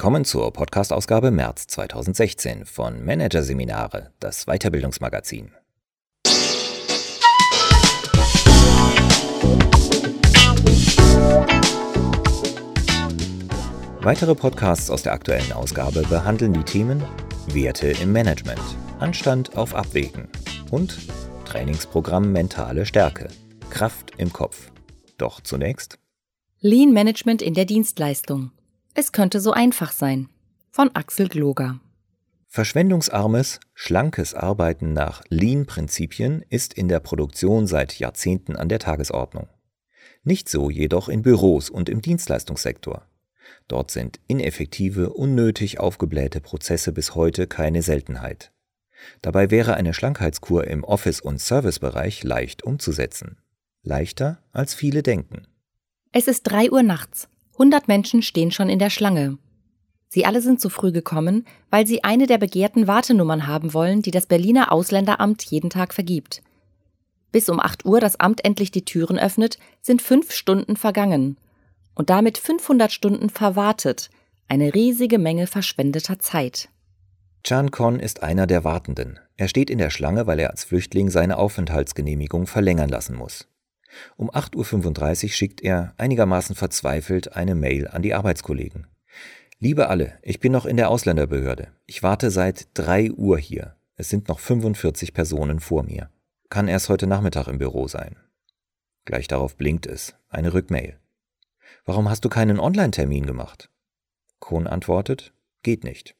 Willkommen zur Podcast-Ausgabe März 2016 von Managerseminare, das Weiterbildungsmagazin. Weitere Podcasts aus der aktuellen Ausgabe behandeln die Themen Werte im Management, Anstand auf Abwägen und Trainingsprogramm Mentale Stärke, Kraft im Kopf. Doch zunächst Lean Management in der Dienstleistung. Es könnte so einfach sein. Von Axel Gloger. Verschwendungsarmes, schlankes Arbeiten nach Lean-Prinzipien ist in der Produktion seit Jahrzehnten an der Tagesordnung. Nicht so jedoch in Büros und im Dienstleistungssektor. Dort sind ineffektive, unnötig aufgeblähte Prozesse bis heute keine Seltenheit. Dabei wäre eine Schlankheitskur im Office- und Servicebereich leicht umzusetzen. Leichter, als viele denken. Es ist drei Uhr nachts. 100 Menschen stehen schon in der Schlange. Sie alle sind zu früh gekommen, weil sie eine der begehrten Wartenummern haben wollen, die das Berliner Ausländeramt jeden Tag vergibt. Bis um 8 Uhr das Amt endlich die Türen öffnet, sind fünf Stunden vergangen. Und damit 500 Stunden verwartet. Eine riesige Menge verschwendeter Zeit. Chan Kon ist einer der Wartenden. Er steht in der Schlange, weil er als Flüchtling seine Aufenthaltsgenehmigung verlängern lassen muss. Um 8.35 Uhr schickt er, einigermaßen verzweifelt, eine Mail an die Arbeitskollegen. Liebe alle, ich bin noch in der Ausländerbehörde. Ich warte seit 3 Uhr hier. Es sind noch 45 Personen vor mir. Kann erst heute Nachmittag im Büro sein. Gleich darauf blinkt es. Eine Rückmail. Warum hast du keinen Online-Termin gemacht? Kohn antwortet, geht nicht.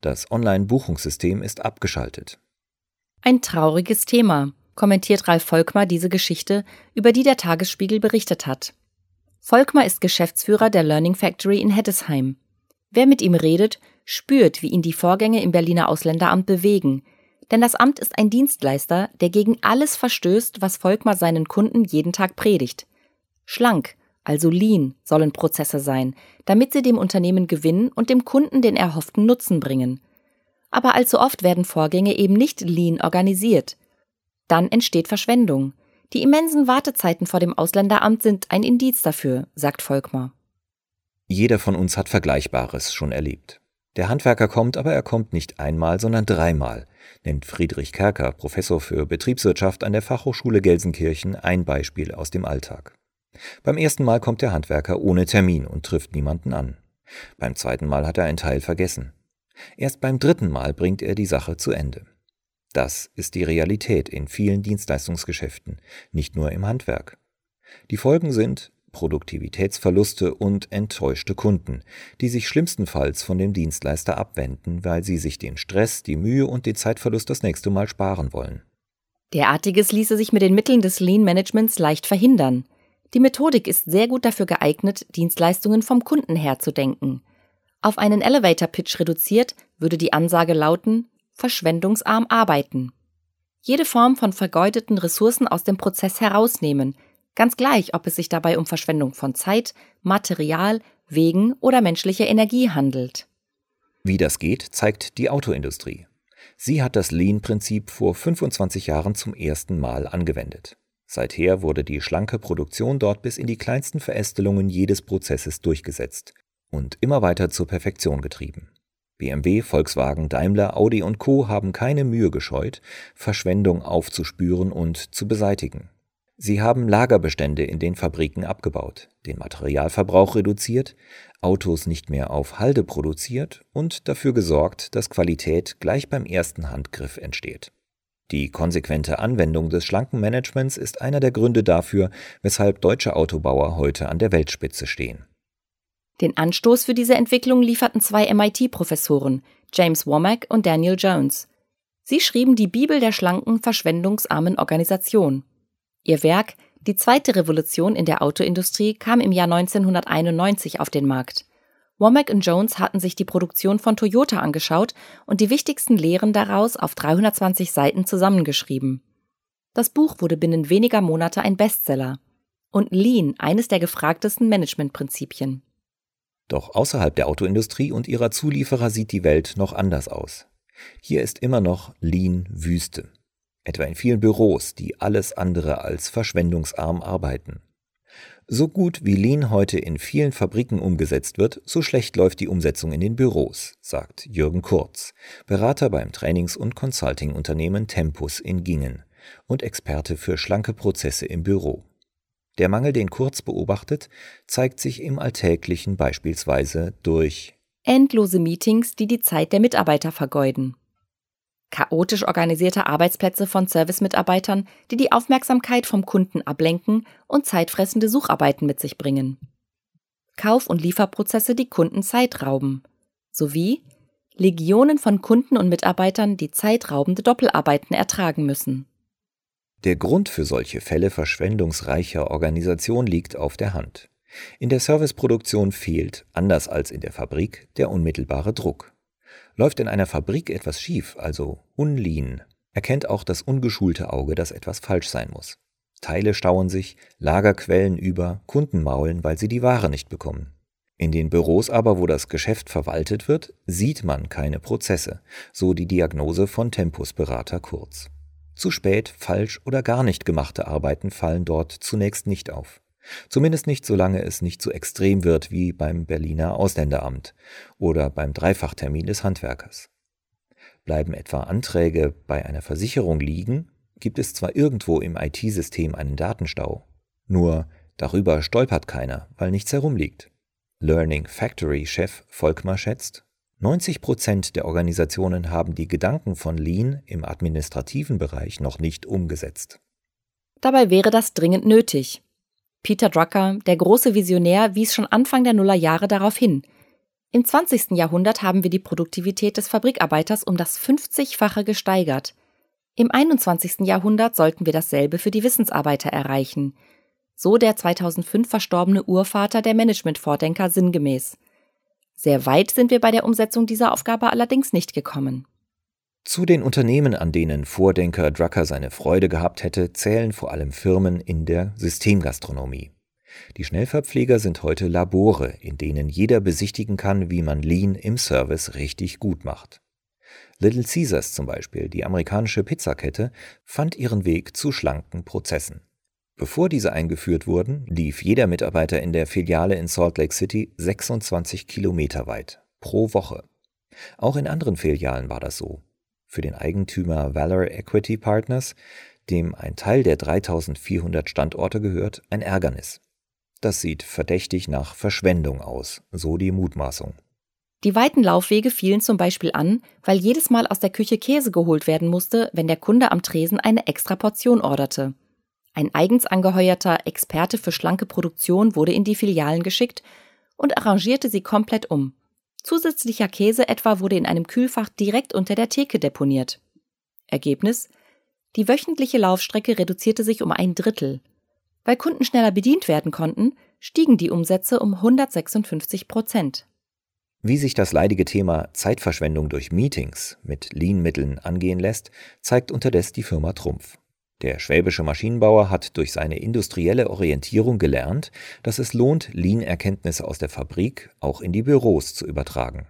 Das Online-Buchungssystem ist abgeschaltet. Ein trauriges Thema kommentiert Ralf Volkmar diese Geschichte, über die der Tagesspiegel berichtet hat. Volkmar ist Geschäftsführer der Learning Factory in Heddesheim. Wer mit ihm redet, spürt, wie ihn die Vorgänge im Berliner Ausländeramt bewegen. Denn das Amt ist ein Dienstleister, der gegen alles verstößt, was Volkmar seinen Kunden jeden Tag predigt. Schlank, also lean, sollen Prozesse sein, damit sie dem Unternehmen Gewinn und dem Kunden den erhofften Nutzen bringen. Aber allzu oft werden Vorgänge eben nicht lean organisiert. Dann entsteht Verschwendung. Die immensen Wartezeiten vor dem Ausländeramt sind ein Indiz dafür, sagt Volkmar. Jeder von uns hat Vergleichbares schon erlebt. Der Handwerker kommt, aber er kommt nicht einmal, sondern dreimal, nennt Friedrich Kerker, Professor für Betriebswirtschaft an der Fachhochschule Gelsenkirchen, ein Beispiel aus dem Alltag. Beim ersten Mal kommt der Handwerker ohne Termin und trifft niemanden an. Beim zweiten Mal hat er einen Teil vergessen. Erst beim dritten Mal bringt er die Sache zu Ende. Das ist die Realität in vielen Dienstleistungsgeschäften, nicht nur im Handwerk. Die Folgen sind Produktivitätsverluste und enttäuschte Kunden, die sich schlimmstenfalls von dem Dienstleister abwenden, weil sie sich den Stress, die Mühe und den Zeitverlust das nächste Mal sparen wollen. Derartiges ließe sich mit den Mitteln des Lean Managements leicht verhindern. Die Methodik ist sehr gut dafür geeignet, Dienstleistungen vom Kunden her zu denken. Auf einen Elevator Pitch reduziert würde die Ansage lauten, verschwendungsarm arbeiten. Jede Form von vergeudeten Ressourcen aus dem Prozess herausnehmen, ganz gleich, ob es sich dabei um Verschwendung von Zeit, Material, Wegen oder menschlicher Energie handelt. Wie das geht, zeigt die Autoindustrie. Sie hat das Lean-Prinzip vor 25 Jahren zum ersten Mal angewendet. Seither wurde die schlanke Produktion dort bis in die kleinsten Verästelungen jedes Prozesses durchgesetzt und immer weiter zur Perfektion getrieben. BMW, Volkswagen, Daimler, Audi und Co. haben keine Mühe gescheut, Verschwendung aufzuspüren und zu beseitigen. Sie haben Lagerbestände in den Fabriken abgebaut, den Materialverbrauch reduziert, Autos nicht mehr auf Halde produziert und dafür gesorgt, dass Qualität gleich beim ersten Handgriff entsteht. Die konsequente Anwendung des schlanken Managements ist einer der Gründe dafür, weshalb deutsche Autobauer heute an der Weltspitze stehen. Den Anstoß für diese Entwicklung lieferten zwei MIT-Professoren, James Womack und Daniel Jones. Sie schrieben die Bibel der schlanken, verschwendungsarmen Organisation. Ihr Werk Die zweite Revolution in der Autoindustrie kam im Jahr 1991 auf den Markt. Womack und Jones hatten sich die Produktion von Toyota angeschaut und die wichtigsten Lehren daraus auf 320 Seiten zusammengeschrieben. Das Buch wurde binnen weniger Monate ein Bestseller und Lean eines der gefragtesten Managementprinzipien. Doch außerhalb der Autoindustrie und ihrer Zulieferer sieht die Welt noch anders aus. Hier ist immer noch Lean Wüste. Etwa in vielen Büros, die alles andere als verschwendungsarm arbeiten. So gut wie Lean heute in vielen Fabriken umgesetzt wird, so schlecht läuft die Umsetzung in den Büros, sagt Jürgen Kurz, Berater beim Trainings- und Consulting-Unternehmen Tempus in Gingen und Experte für schlanke Prozesse im Büro. Der Mangel, den Kurz beobachtet, zeigt sich im Alltäglichen beispielsweise durch endlose Meetings, die die Zeit der Mitarbeiter vergeuden chaotisch organisierte Arbeitsplätze von Servicemitarbeitern, die die Aufmerksamkeit vom Kunden ablenken und zeitfressende Sucharbeiten mit sich bringen. Kauf- und Lieferprozesse, die Kunden Zeit rauben. Sowie Legionen von Kunden und Mitarbeitern, die zeitraubende Doppelarbeiten ertragen müssen. Der Grund für solche Fälle verschwendungsreicher Organisation liegt auf der Hand. In der Serviceproduktion fehlt, anders als in der Fabrik, der unmittelbare Druck. Läuft in einer Fabrik etwas schief, also unlean, erkennt auch das ungeschulte Auge, dass etwas falsch sein muss. Teile stauen sich, Lager quellen über, Kunden maulen, weil sie die Ware nicht bekommen. In den Büros aber, wo das Geschäft verwaltet wird, sieht man keine Prozesse, so die Diagnose von Tempusberater Kurz. Zu spät, falsch oder gar nicht gemachte Arbeiten fallen dort zunächst nicht auf. Zumindest nicht, solange es nicht so extrem wird wie beim Berliner Ausländeramt oder beim Dreifachtermin des Handwerkers. Bleiben etwa Anträge bei einer Versicherung liegen, gibt es zwar irgendwo im IT-System einen Datenstau, nur darüber stolpert keiner, weil nichts herumliegt. Learning Factory-Chef Volkmar schätzt, 90 Prozent der Organisationen haben die Gedanken von Lean im administrativen Bereich noch nicht umgesetzt. Dabei wäre das dringend nötig. Peter Drucker, der große Visionär, wies schon Anfang der Nullerjahre darauf hin. Im 20. Jahrhundert haben wir die Produktivität des Fabrikarbeiters um das 50-fache gesteigert. Im 21. Jahrhundert sollten wir dasselbe für die Wissensarbeiter erreichen. So der 2005 verstorbene Urvater der Management-Vordenker sinngemäß. Sehr weit sind wir bei der Umsetzung dieser Aufgabe allerdings nicht gekommen. Zu den Unternehmen, an denen Vordenker Drucker seine Freude gehabt hätte, zählen vor allem Firmen in der Systemgastronomie. Die Schnellverpfleger sind heute Labore, in denen jeder besichtigen kann, wie man Lean im Service richtig gut macht. Little Caesars zum Beispiel, die amerikanische Pizzakette, fand ihren Weg zu schlanken Prozessen. Bevor diese eingeführt wurden, lief jeder Mitarbeiter in der Filiale in Salt Lake City 26 Kilometer weit pro Woche. Auch in anderen Filialen war das so für den Eigentümer Valor Equity Partners, dem ein Teil der 3400 Standorte gehört, ein Ärgernis. Das sieht verdächtig nach Verschwendung aus, so die Mutmaßung. Die weiten Laufwege fielen zum Beispiel an, weil jedes Mal aus der Küche Käse geholt werden musste, wenn der Kunde am Tresen eine extra Portion orderte. Ein eigens angeheuerter Experte für schlanke Produktion wurde in die Filialen geschickt und arrangierte sie komplett um. Zusätzlicher Käse etwa wurde in einem Kühlfach direkt unter der Theke deponiert. Ergebnis? Die wöchentliche Laufstrecke reduzierte sich um ein Drittel. Weil Kunden schneller bedient werden konnten, stiegen die Umsätze um 156 Prozent. Wie sich das leidige Thema Zeitverschwendung durch Meetings mit Lean-Mitteln angehen lässt, zeigt unterdessen die Firma Trumpf. Der schwäbische Maschinenbauer hat durch seine industrielle Orientierung gelernt, dass es lohnt, Lean-Erkenntnisse aus der Fabrik auch in die Büros zu übertragen.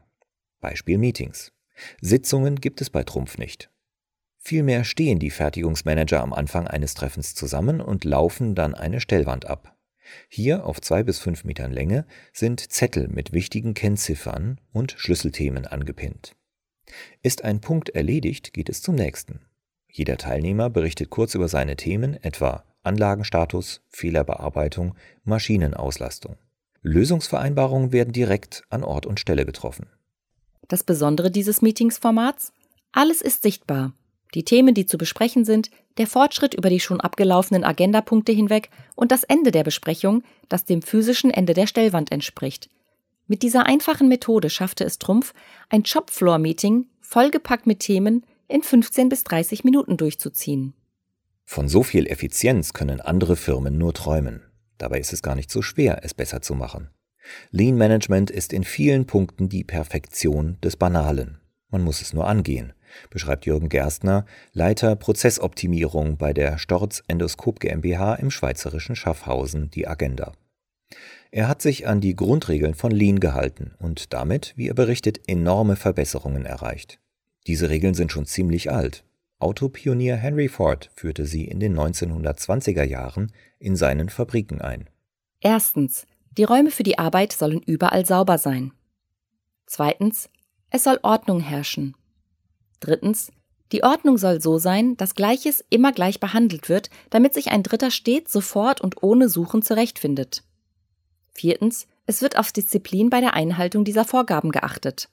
Beispiel Meetings. Sitzungen gibt es bei Trumpf nicht. Vielmehr stehen die Fertigungsmanager am Anfang eines Treffens zusammen und laufen dann eine Stellwand ab. Hier auf zwei bis fünf Metern Länge sind Zettel mit wichtigen Kennziffern und Schlüsselthemen angepinnt. Ist ein Punkt erledigt, geht es zum nächsten. Jeder Teilnehmer berichtet kurz über seine Themen, etwa Anlagenstatus, Fehlerbearbeitung, Maschinenauslastung. Lösungsvereinbarungen werden direkt an Ort und Stelle getroffen. Das Besondere dieses Meetingsformats? Alles ist sichtbar. Die Themen, die zu besprechen sind, der Fortschritt über die schon abgelaufenen Agendapunkte hinweg und das Ende der Besprechung, das dem physischen Ende der Stellwand entspricht. Mit dieser einfachen Methode schaffte es Trumpf, ein Shopfloor-Meeting vollgepackt mit Themen, in 15 bis 30 Minuten durchzuziehen. Von so viel Effizienz können andere Firmen nur träumen. Dabei ist es gar nicht so schwer, es besser zu machen. Lean Management ist in vielen Punkten die Perfektion des Banalen. Man muss es nur angehen, beschreibt Jürgen Gerstner, Leiter Prozessoptimierung bei der Storz Endoskop GmbH im schweizerischen Schaffhausen, die Agenda. Er hat sich an die Grundregeln von Lean gehalten und damit, wie er berichtet, enorme Verbesserungen erreicht. Diese Regeln sind schon ziemlich alt. Autopionier Henry Ford führte sie in den 1920er Jahren in seinen Fabriken ein. Erstens, die Räume für die Arbeit sollen überall sauber sein. Zweitens, es soll Ordnung herrschen. Drittens, die Ordnung soll so sein, dass Gleiches immer gleich behandelt wird, damit sich ein Dritter stets sofort und ohne Suchen zurechtfindet. Viertens, es wird auf Disziplin bei der Einhaltung dieser Vorgaben geachtet.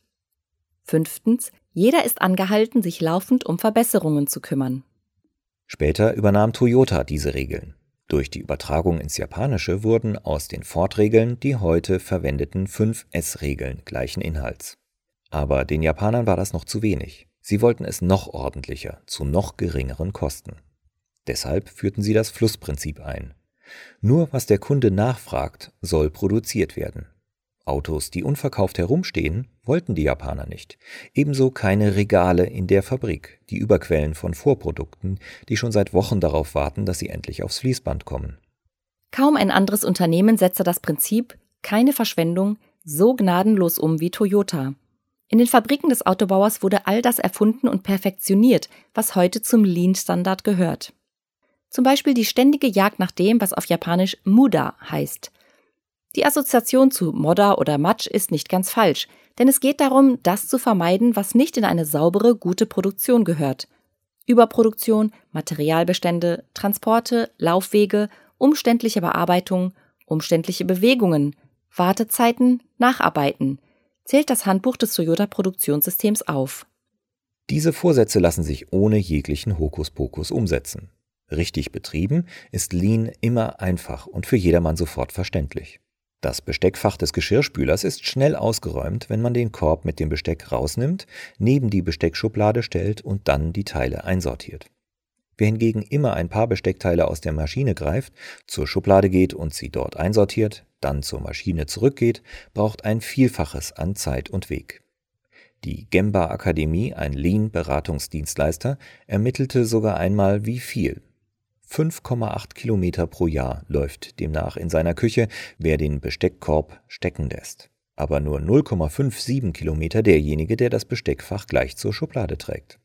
Fünftens, jeder ist angehalten, sich laufend um Verbesserungen zu kümmern. Später übernahm Toyota diese Regeln. Durch die Übertragung ins Japanische wurden aus den Ford-Regeln die heute verwendeten 5S-Regeln gleichen Inhalts. Aber den Japanern war das noch zu wenig. Sie wollten es noch ordentlicher, zu noch geringeren Kosten. Deshalb führten sie das Flussprinzip ein. Nur was der Kunde nachfragt, soll produziert werden. Autos, die unverkauft herumstehen, wollten die Japaner nicht. Ebenso keine Regale in der Fabrik, die Überquellen von Vorprodukten, die schon seit Wochen darauf warten, dass sie endlich aufs Fließband kommen. Kaum ein anderes Unternehmen setzte das Prinzip keine Verschwendung so gnadenlos um wie Toyota. In den Fabriken des Autobauers wurde all das erfunden und perfektioniert, was heute zum Lean-Standard gehört. Zum Beispiel die ständige Jagd nach dem, was auf Japanisch Muda heißt. Die Assoziation zu Modder oder Matsch ist nicht ganz falsch, denn es geht darum, das zu vermeiden, was nicht in eine saubere, gute Produktion gehört. Überproduktion, Materialbestände, Transporte, Laufwege, umständliche Bearbeitung, umständliche Bewegungen, Wartezeiten, Nacharbeiten – zählt das Handbuch des Toyota Produktionssystems auf. Diese Vorsätze lassen sich ohne jeglichen Hokuspokus umsetzen. Richtig betrieben ist Lean immer einfach und für jedermann sofort verständlich. Das Besteckfach des Geschirrspülers ist schnell ausgeräumt, wenn man den Korb mit dem Besteck rausnimmt, neben die Besteckschublade stellt und dann die Teile einsortiert. Wer hingegen immer ein paar Besteckteile aus der Maschine greift, zur Schublade geht und sie dort einsortiert, dann zur Maschine zurückgeht, braucht ein Vielfaches an Zeit und Weg. Die Gemba Akademie, ein Lean-Beratungsdienstleister, ermittelte sogar einmal, wie viel. 5,8 Kilometer pro Jahr läuft demnach in seiner Küche, wer den Besteckkorb stecken lässt. Aber nur 0,57 Kilometer derjenige, der das Besteckfach gleich zur Schublade trägt.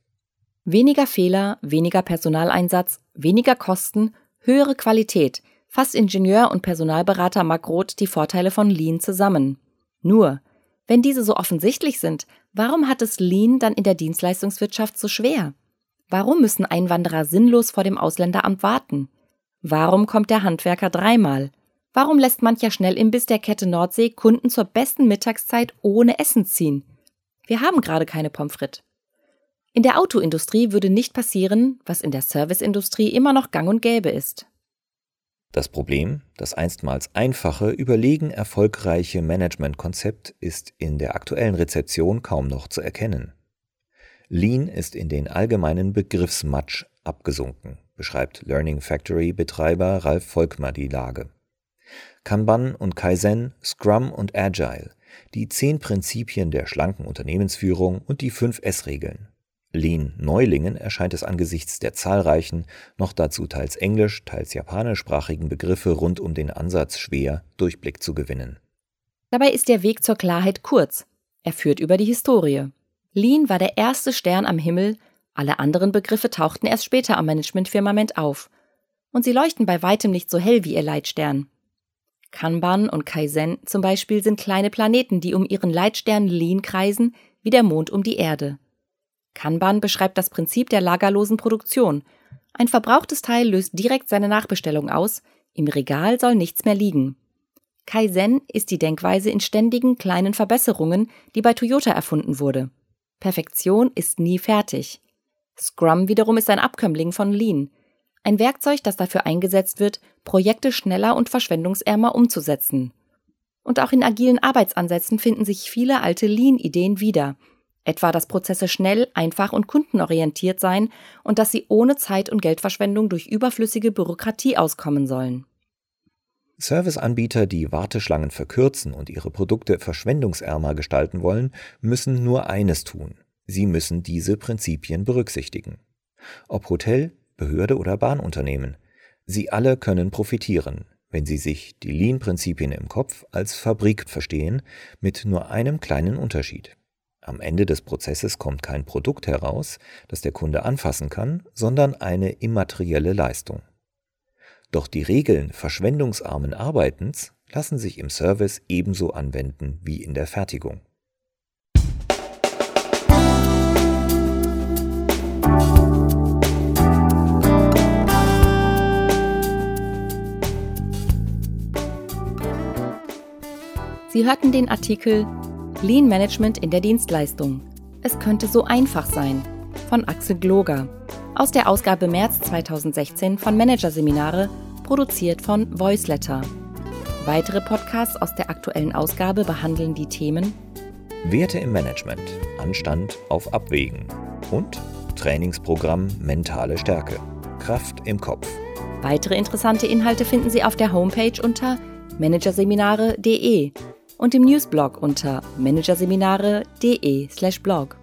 Weniger Fehler, weniger Personaleinsatz, weniger Kosten, höhere Qualität – fasst Ingenieur und Personalberater Mark Roth die Vorteile von Lean zusammen. Nur, wenn diese so offensichtlich sind, warum hat es Lean dann in der Dienstleistungswirtschaft so schwer? Warum müssen Einwanderer sinnlos vor dem Ausländeramt warten? Warum kommt der Handwerker dreimal? Warum lässt mancher Schnellimbiss der Kette Nordsee Kunden zur besten Mittagszeit ohne Essen ziehen? Wir haben gerade keine Pommes frites. In der Autoindustrie würde nicht passieren, was in der Serviceindustrie immer noch gang und gäbe ist. Das Problem, das einstmals einfache, überlegen erfolgreiche Managementkonzept ist in der aktuellen Rezeption kaum noch zu erkennen. Lean ist in den allgemeinen Begriffsmatsch abgesunken, beschreibt Learning Factory Betreiber Ralf Volkmar die Lage. Kanban und Kaizen, Scrum und Agile, die zehn Prinzipien der schlanken Unternehmensführung und die fünf S-Regeln. Lean-Neulingen erscheint es angesichts der zahlreichen, noch dazu teils englisch, teils japanischsprachigen Begriffe rund um den Ansatz schwer, Durchblick zu gewinnen. Dabei ist der Weg zur Klarheit kurz. Er führt über die Historie. Lean war der erste Stern am Himmel, alle anderen Begriffe tauchten erst später am Managementfirmament auf. Und sie leuchten bei weitem nicht so hell wie ihr Leitstern. Kanban und Kaizen zum Beispiel sind kleine Planeten, die um ihren Leitstern Lean kreisen, wie der Mond um die Erde. Kanban beschreibt das Prinzip der lagerlosen Produktion. Ein verbrauchtes Teil löst direkt seine Nachbestellung aus, im Regal soll nichts mehr liegen. Kaizen ist die Denkweise in ständigen kleinen Verbesserungen, die bei Toyota erfunden wurde. Perfektion ist nie fertig. Scrum wiederum ist ein Abkömmling von Lean, ein Werkzeug, das dafür eingesetzt wird, Projekte schneller und verschwendungsärmer umzusetzen. Und auch in agilen Arbeitsansätzen finden sich viele alte Lean-Ideen wieder, etwa dass Prozesse schnell, einfach und kundenorientiert sein und dass sie ohne Zeit- und Geldverschwendung durch überflüssige Bürokratie auskommen sollen. Serviceanbieter, die Warteschlangen verkürzen und ihre Produkte verschwendungsärmer gestalten wollen, müssen nur eines tun. Sie müssen diese Prinzipien berücksichtigen. Ob Hotel, Behörde oder Bahnunternehmen, sie alle können profitieren, wenn sie sich die Lean-Prinzipien im Kopf als Fabrik verstehen, mit nur einem kleinen Unterschied. Am Ende des Prozesses kommt kein Produkt heraus, das der Kunde anfassen kann, sondern eine immaterielle Leistung. Doch die Regeln verschwendungsarmen Arbeitens lassen sich im Service ebenso anwenden wie in der Fertigung. Sie hörten den Artikel Lean Management in der Dienstleistung. Es könnte so einfach sein von Axel Gloger aus der Ausgabe März 2016 von Managerseminare, produziert von Voiceletter. Weitere Podcasts aus der aktuellen Ausgabe behandeln die Themen Werte im Management, Anstand auf Abwägen und Trainingsprogramm Mentale Stärke, Kraft im Kopf. Weitere interessante Inhalte finden Sie auf der Homepage unter managerseminare.de und im Newsblog unter managerseminare.de/blog.